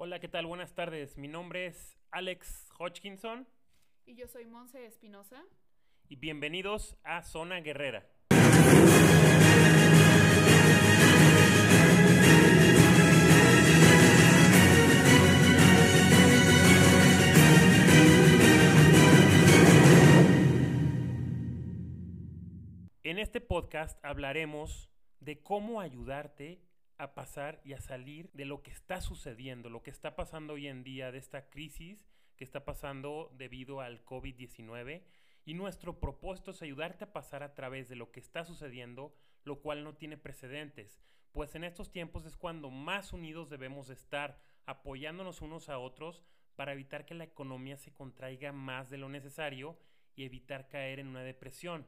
Hola, ¿qué tal? Buenas tardes. Mi nombre es Alex Hodgkinson. Y yo soy Monse Espinosa. Y bienvenidos a Zona Guerrera. En este podcast hablaremos de cómo ayudarte a pasar y a salir de lo que está sucediendo, lo que está pasando hoy en día, de esta crisis que está pasando debido al COVID-19. Y nuestro propósito es ayudarte a pasar a través de lo que está sucediendo, lo cual no tiene precedentes. Pues en estos tiempos es cuando más unidos debemos estar, apoyándonos unos a otros para evitar que la economía se contraiga más de lo necesario y evitar caer en una depresión.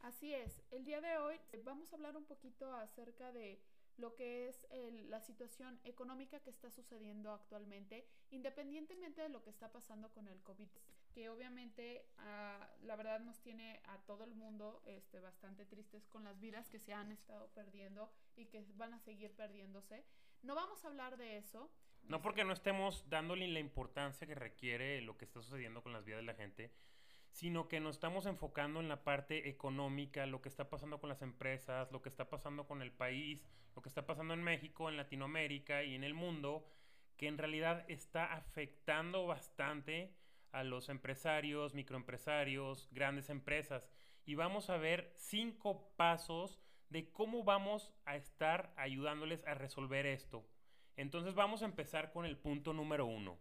Así es, el día de hoy vamos a hablar un poquito acerca de lo que es la situación económica que está sucediendo actualmente, independientemente de lo que está pasando con el COVID, que obviamente ah, la verdad nos tiene a todo el mundo este, bastante tristes con las vidas que se han estado perdiendo y que van a seguir perdiéndose. No vamos a hablar de eso. No porque no estemos dándole la importancia que requiere lo que está sucediendo con las vidas de la gente, sino que nos estamos enfocando en la parte económica, lo que está pasando con las empresas, lo que está pasando con el país, lo que está pasando en México, en Latinoamérica y en el mundo, que en realidad está afectando bastante a los empresarios, microempresarios, grandes empresas. Y vamos a ver cinco pasos de cómo vamos a estar ayudándoles a resolver esto. Entonces vamos a empezar con el punto número uno.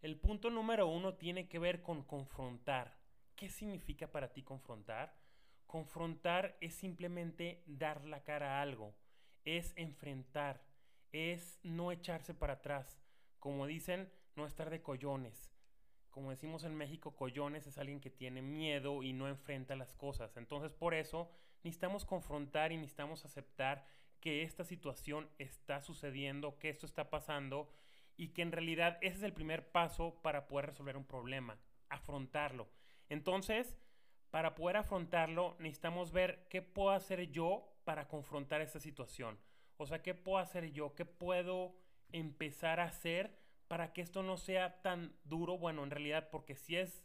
El punto número uno tiene que ver con confrontar. ¿Qué significa para ti confrontar? Confrontar es simplemente dar la cara a algo, es enfrentar, es no echarse para atrás. Como dicen, no estar de collones. Como decimos en México, collones es alguien que tiene miedo y no enfrenta las cosas. Entonces, por eso necesitamos confrontar y necesitamos aceptar que esta situación está sucediendo, que esto está pasando y que en realidad ese es el primer paso para poder resolver un problema, afrontarlo. Entonces, para poder afrontarlo, necesitamos ver qué puedo hacer yo para confrontar esta situación. O sea, qué puedo hacer yo, qué puedo empezar a hacer para que esto no sea tan duro. Bueno, en realidad, porque sí es,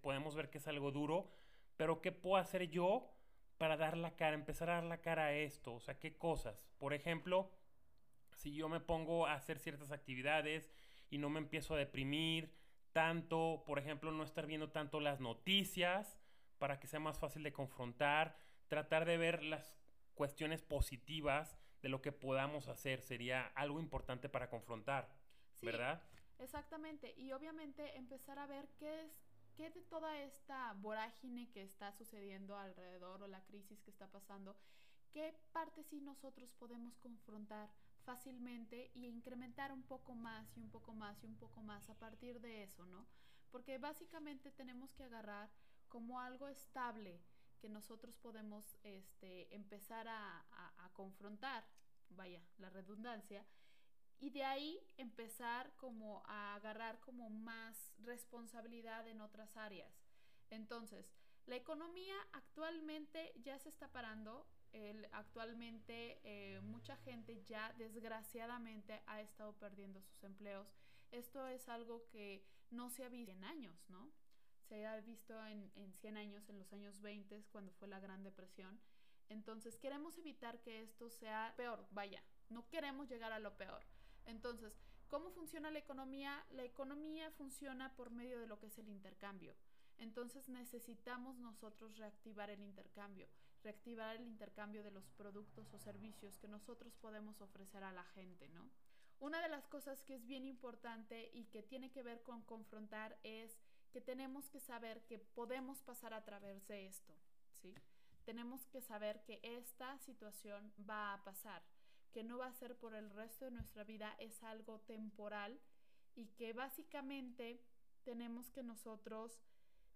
podemos ver que es algo duro, pero qué puedo hacer yo para dar la cara, empezar a dar la cara a esto. O sea, qué cosas. Por ejemplo, si yo me pongo a hacer ciertas actividades y no me empiezo a deprimir, tanto, por ejemplo, no estar viendo tanto las noticias para que sea más fácil de confrontar, tratar de ver las cuestiones positivas de lo que podamos hacer sería algo importante para confrontar, ¿verdad? Exactamente, y obviamente empezar a ver qué es qué de toda esta vorágine que está sucediendo alrededor o la crisis que está pasando, qué parte sí nosotros podemos confrontar fácilmente y incrementar un poco más y un poco más y un poco más a partir de eso, ¿no? Porque básicamente tenemos que agarrar como algo estable que nosotros podemos este, empezar a, a confrontar, vaya, la redundancia, y de ahí empezar como a agarrar como más responsabilidad en otras áreas. Entonces, la economía actualmente ya se está parando, actualmente eh, mucha gente ya desgraciadamente ha estado perdiendo sus empleos. Esto es algo que no se ha visto en años, ¿no? Se ha visto en, en 100 años, en los años 20, cuando fue la Gran Depresión. Entonces queremos evitar que esto sea peor, vaya, no queremos llegar a lo peor. Entonces, ¿cómo funciona la economía? La economía funciona por medio de lo que es el intercambio. Entonces necesitamos nosotros reactivar el intercambio reactivar el intercambio de los productos o servicios que nosotros podemos ofrecer a la gente, ¿no? Una de las cosas que es bien importante y que tiene que ver con confrontar es que tenemos que saber que podemos pasar a través de esto, ¿sí? Tenemos que saber que esta situación va a pasar, que no va a ser por el resto de nuestra vida, es algo temporal y que básicamente tenemos que nosotros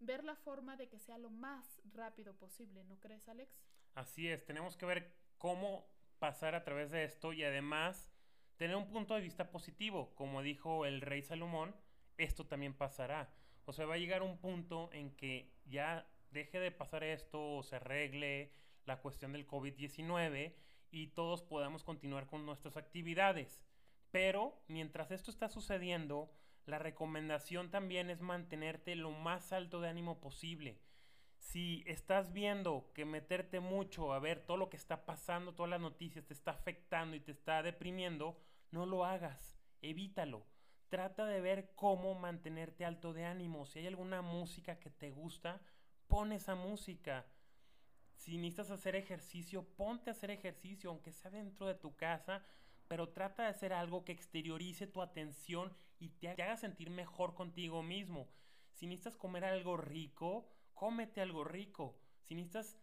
ver la forma de que sea lo más rápido posible, ¿no crees, Alex? Así es, tenemos que ver cómo pasar a través de esto y además tener un punto de vista positivo. Como dijo el rey Salomón, esto también pasará. O sea, va a llegar un punto en que ya deje de pasar esto o se arregle la cuestión del COVID-19 y todos podamos continuar con nuestras actividades. Pero mientras esto está sucediendo, la recomendación también es mantenerte lo más alto de ánimo posible. Si estás viendo que meterte mucho a ver todo lo que está pasando, todas las noticias te está afectando y te está deprimiendo, no lo hagas, evítalo. Trata de ver cómo mantenerte alto de ánimo. Si hay alguna música que te gusta, pon esa música. Si necesitas hacer ejercicio, ponte a hacer ejercicio, aunque sea dentro de tu casa, pero trata de hacer algo que exteriorice tu atención y te haga sentir mejor contigo mismo. Si necesitas comer algo rico, cómete algo rico. Si necesitas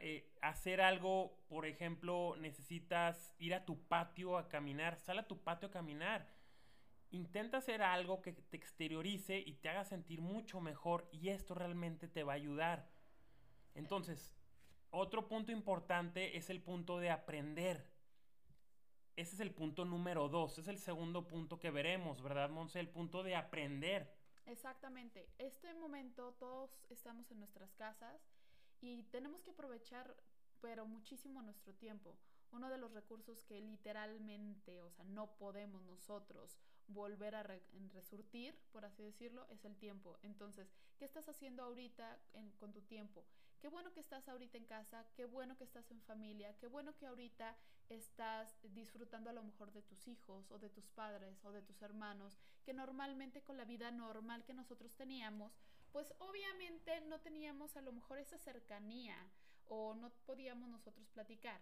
eh, hacer algo, por ejemplo, necesitas ir a tu patio a caminar, sal a tu patio a caminar. Intenta hacer algo que te exteriorice y te haga sentir mucho mejor y esto realmente te va a ayudar. Entonces, otro punto importante es el punto de aprender. Ese es el punto número dos, es el segundo punto que veremos, ¿verdad, Monse? El punto de aprender. Exactamente. Este momento todos estamos en nuestras casas y tenemos que aprovechar, pero muchísimo nuestro tiempo. Uno de los recursos que literalmente, o sea, no podemos nosotros volver a resurtir, por así decirlo, es el tiempo. Entonces, ¿qué estás haciendo ahorita con tu tiempo? Qué bueno que estás ahorita en casa, qué bueno que estás en familia, qué bueno que ahorita estás disfrutando a lo mejor de tus hijos o de tus padres o de tus hermanos, que normalmente con la vida normal que nosotros teníamos, pues obviamente no teníamos a lo mejor esa cercanía o no podíamos nosotros platicar.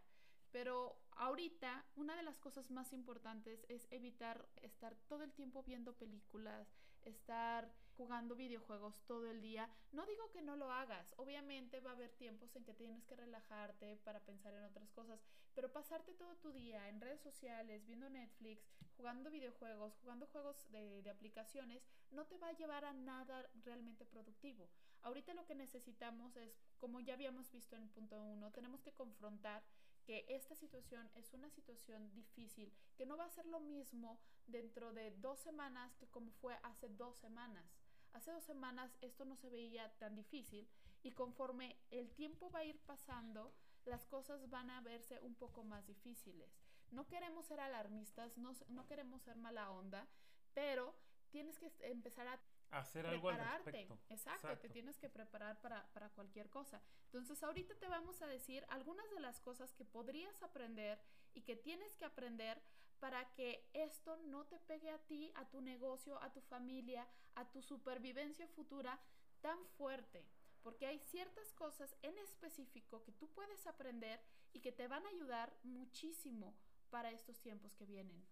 Pero ahorita una de las cosas más importantes es evitar estar todo el tiempo viendo películas, estar jugando videojuegos todo el día. No digo que no lo hagas, obviamente va a haber tiempos en que tienes que relajarte para pensar en otras cosas, pero pasarte todo tu día en redes sociales, viendo Netflix, jugando videojuegos, jugando juegos de, de aplicaciones, no te va a llevar a nada realmente productivo. Ahorita lo que necesitamos es, como ya habíamos visto en el punto uno, tenemos que confrontar que esta situación es una situación difícil, que no va a ser lo mismo dentro de dos semanas que como fue hace dos semanas. Hace dos semanas esto no se veía tan difícil y conforme el tiempo va a ir pasando, las cosas van a verse un poco más difíciles. No queremos ser alarmistas, no, no queremos ser mala onda, pero tienes que empezar a hacer algo al respecto. Exacto, te tienes que preparar para, para, cualquier cosa. Entonces, ahorita te vamos a decir algunas de las cosas que podrías aprender y que tienes que aprender para que esto no te pegue a ti, a tu negocio, a tu familia, a tu supervivencia futura tan fuerte. Porque hay ciertas cosas en específico que tú puedes aprender y que te van a ayudar muchísimo para estos tiempos que vienen.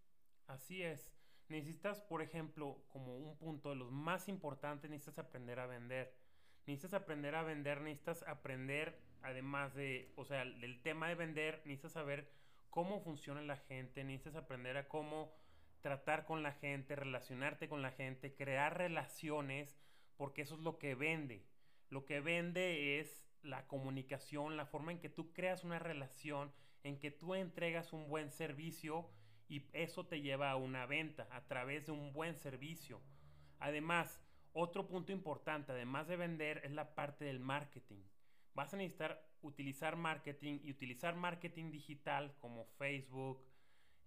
Así es necesitas, por ejemplo, como un punto de los más importantes, necesitas aprender a vender. Necesitas aprender a vender, necesitas aprender, además de, o sea, del tema de vender, necesitas saber cómo funciona la gente, necesitas aprender a cómo tratar con la gente, relacionarte con la gente, crear relaciones, porque eso es lo que vende. Lo que vende es la comunicación, la forma en que tú creas una relación, en que tú entregas un buen servicio y eso te lleva a una venta a través de un buen servicio. Además, otro punto importante, además de vender, es la parte del marketing. Vas a necesitar utilizar marketing y utilizar marketing digital como Facebook,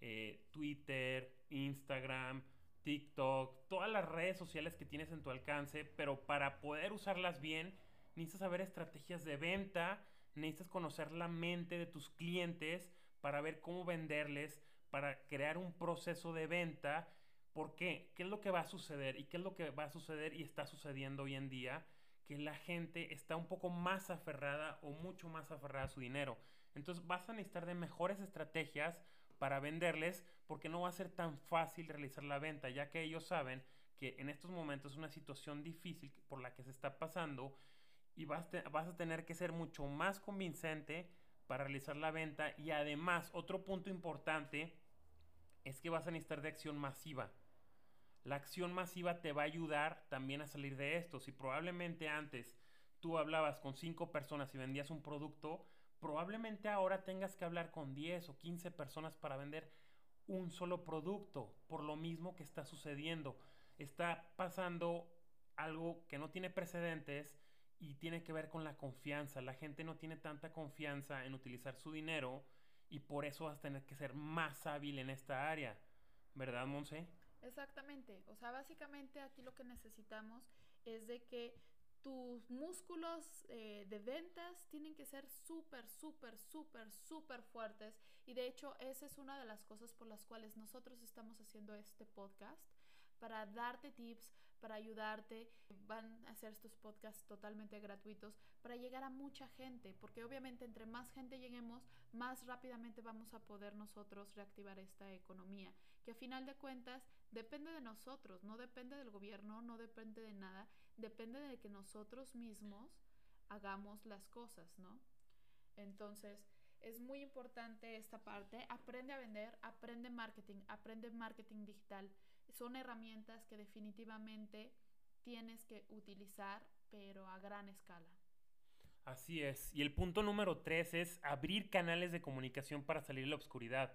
eh, Twitter, Instagram, TikTok, todas las redes sociales que tienes en tu alcance, pero para poder usarlas bien, necesitas saber estrategias de venta, necesitas conocer la mente de tus clientes para ver cómo venderles, para crear un proceso de venta. ¿Por qué? ¿Qué es lo que va a suceder? ¿Y qué es lo que va a suceder y está sucediendo hoy en día? Que la gente está un poco más aferrada o mucho más aferrada a su dinero. Entonces vas a necesitar de mejores estrategias para venderles porque no va a ser tan fácil realizar la venta, ya que ellos saben que en estos momentos es una situación difícil por la que se está pasando y vas, vas a tener que ser mucho más convincente para realizar la venta y además otro punto importante es que vas a necesitar de acción masiva. La acción masiva te va a ayudar también a salir de esto. Si probablemente antes tú hablabas con cinco personas y vendías un producto, probablemente ahora tengas que hablar con 10 o 15 personas para vender un solo producto, por lo mismo que está sucediendo. Está pasando algo que no tiene precedentes y tiene que ver con la confianza. La gente no tiene tanta confianza en utilizar su dinero y por eso vas a tener que ser más hábil en esta área. ¿Verdad, Monse? Exactamente. O sea, básicamente aquí lo que necesitamos es de que tus músculos eh, de ventas tienen que ser súper, súper, súper, súper fuertes. Y de hecho, esa es una de las cosas por las cuales nosotros estamos haciendo este podcast, para darte tips, para ayudarte. Van a hacer estos podcasts totalmente gratuitos para llegar a mucha gente, porque obviamente entre más gente lleguemos, más rápidamente vamos a poder nosotros reactivar esta economía, que a final de cuentas depende de nosotros, no depende del gobierno, no depende de nada, depende de que nosotros mismos hagamos las cosas, ¿no? Entonces, es muy importante esta parte. Aprende a vender, aprende marketing, aprende marketing digital. Son herramientas que definitivamente tienes que utilizar, pero a gran escala. Así es. Y el punto número tres es abrir canales de comunicación para salir de la oscuridad.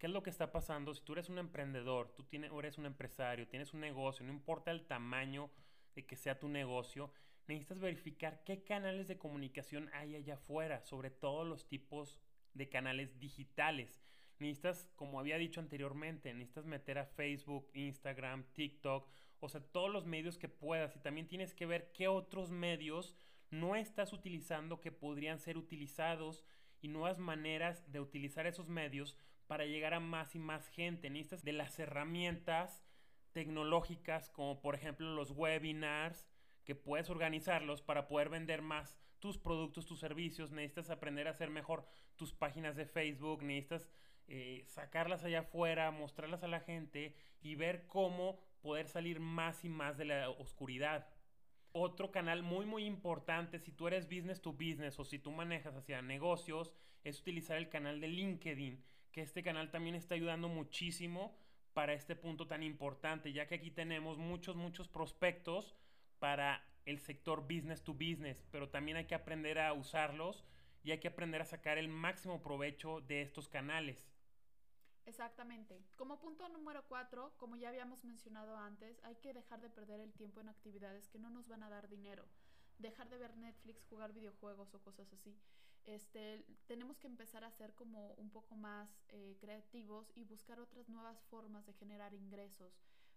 ¿Qué es lo que está pasando? Si tú eres un emprendedor, tú tienes, eres un empresario, tienes un negocio, no importa el tamaño de que sea tu negocio, necesitas verificar qué canales de comunicación hay allá afuera, sobre todos los tipos de canales digitales. Necesitas, como había dicho anteriormente, necesitas meter a Facebook, Instagram, TikTok, o sea, todos los medios que puedas. Y también tienes que ver qué otros medios no estás utilizando que podrían ser utilizados y nuevas maneras de utilizar esos medios para llegar a más y más gente. Necesitas de las herramientas tecnológicas como por ejemplo los webinars que puedes organizarlos para poder vender más tus productos, tus servicios. Necesitas aprender a hacer mejor tus páginas de Facebook. Necesitas eh, sacarlas allá afuera, mostrarlas a la gente y ver cómo poder salir más y más de la oscuridad. Otro canal muy muy importante si tú eres business to business o si tú manejas hacia negocios es utilizar el canal de LinkedIn que este canal también está ayudando muchísimo para este punto tan importante, ya que aquí tenemos muchos, muchos prospectos para el sector business to business, pero también hay que aprender a usarlos y hay que aprender a sacar el máximo provecho de estos canales. Exactamente. Como punto número cuatro, como ya habíamos mencionado antes, hay que dejar de perder el tiempo en actividades que no nos van a dar dinero. Dejar de ver Netflix, jugar videojuegos o cosas así este, tenemos que empezar a ser como un poco más eh, creativos y buscar otras nuevas formas de generar ingresos,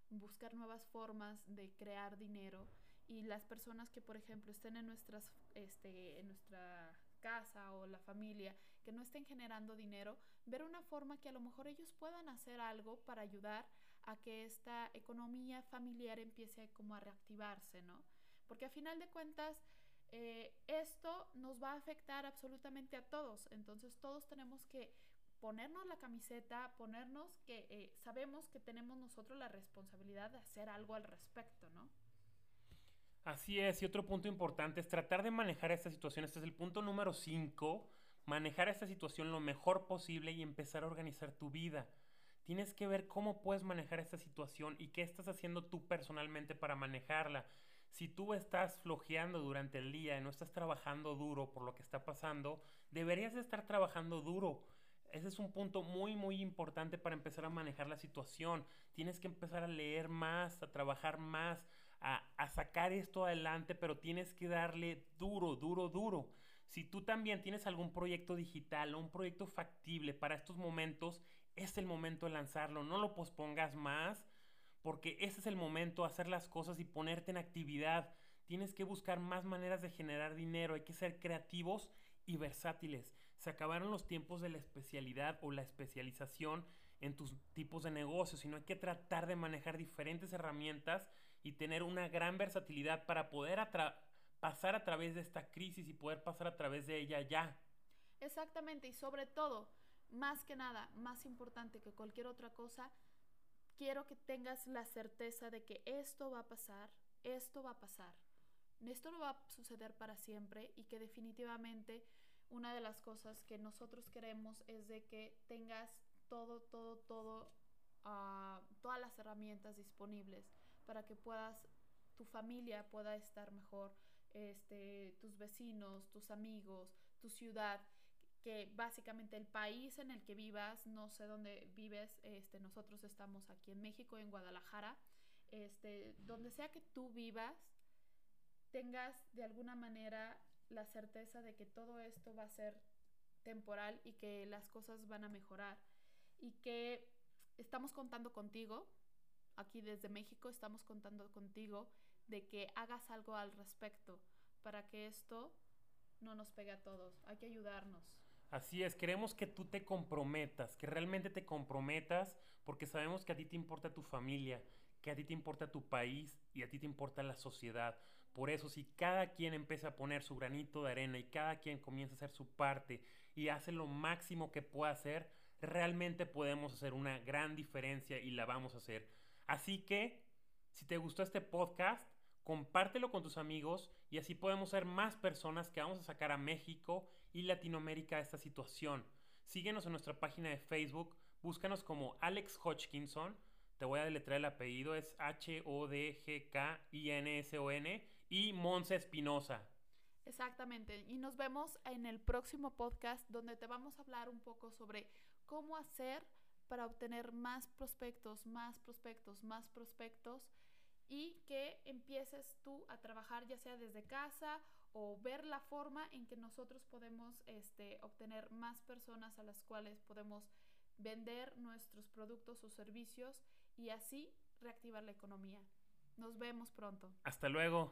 buscar nuevas formas de crear dinero. Y las personas que por ejemplo estén en nuestras este en nuestra casa o la familia que no estén generando dinero ver una forma que a lo mejor ellos puedan hacer algo para ayudar a que esta economía familiar empiece como a reactivarse no porque a final de cuentas eh, esto nos va a afectar absolutamente a todos. Entonces todos tenemos que ponernos la camiseta, ponernos que eh, sabemos que tenemos nosotros la responsabilidad de hacer algo al respecto, ¿no? Así es, y otro punto importante es tratar de manejar esta situación. Este es el punto número 5, manejar esta situación lo mejor posible y empezar a organizar tu vida. Tienes que ver cómo puedes manejar esta situación y qué estás haciendo tú personalmente para manejarla. Si tú estás flojeando durante el día y no estás trabajando duro por lo que está pasando, deberías de estar trabajando duro. Ese es un punto muy, muy importante para empezar a manejar la situación. Tienes que empezar a leer más, a trabajar más, a, a sacar esto adelante, pero tienes que darle duro, duro, duro. Si tú también tienes algún proyecto digital o un proyecto factible para estos momentos, es el momento de lanzarlo. No lo pospongas más porque ese es el momento, hacer las cosas y ponerte en actividad. Tienes que buscar más maneras de generar dinero, hay que ser creativos y versátiles. Se acabaron los tiempos de la especialidad o la especialización en tus tipos de negocios, sino hay que tratar de manejar diferentes herramientas y tener una gran versatilidad para poder pasar a través de esta crisis y poder pasar a través de ella ya. Exactamente, y sobre todo, más que nada, más importante que cualquier otra cosa, quiero que tengas la certeza de que esto va a pasar, esto va a pasar. Esto no va a suceder para siempre y que definitivamente una de las cosas que nosotros queremos es de que tengas todo, todo, todo, uh, todas las herramientas disponibles para que puedas, tu familia pueda estar mejor, este, tus vecinos, tus amigos, tu ciudad que básicamente el país en el que vivas, no sé dónde vives, este, nosotros estamos aquí en México, en Guadalajara, este, donde sea que tú vivas, tengas de alguna manera la certeza de que todo esto va a ser temporal y que las cosas van a mejorar y que estamos contando contigo, aquí desde México estamos contando contigo de que hagas algo al respecto para que esto no nos pegue a todos. Hay que ayudarnos. Así es, queremos que tú te comprometas, que realmente te comprometas, porque sabemos que a ti te importa tu familia, que a ti te importa tu país y a ti te importa la sociedad. Por eso, si cada quien empieza a poner su granito de arena y cada quien comienza a hacer su parte y hace lo máximo que pueda hacer, realmente podemos hacer una gran diferencia y la vamos a hacer. Así que, si te gustó este podcast, compártelo con tus amigos y así podemos ser más personas que vamos a sacar a México y Latinoamérica esta situación. Síguenos en nuestra página de Facebook, búscanos como Alex Hodgkinson, te voy a deletrear el apellido, es H-O-D-G-K-I-N-S-O-N y Monse Espinosa. Exactamente, y nos vemos en el próximo podcast donde te vamos a hablar un poco sobre cómo hacer para obtener más prospectos, más prospectos, más prospectos y que empieces tú a trabajar ya sea desde casa o ver la forma en que nosotros podemos este, obtener más personas a las cuales podemos vender nuestros productos o servicios y así reactivar la economía. Nos vemos pronto. Hasta luego.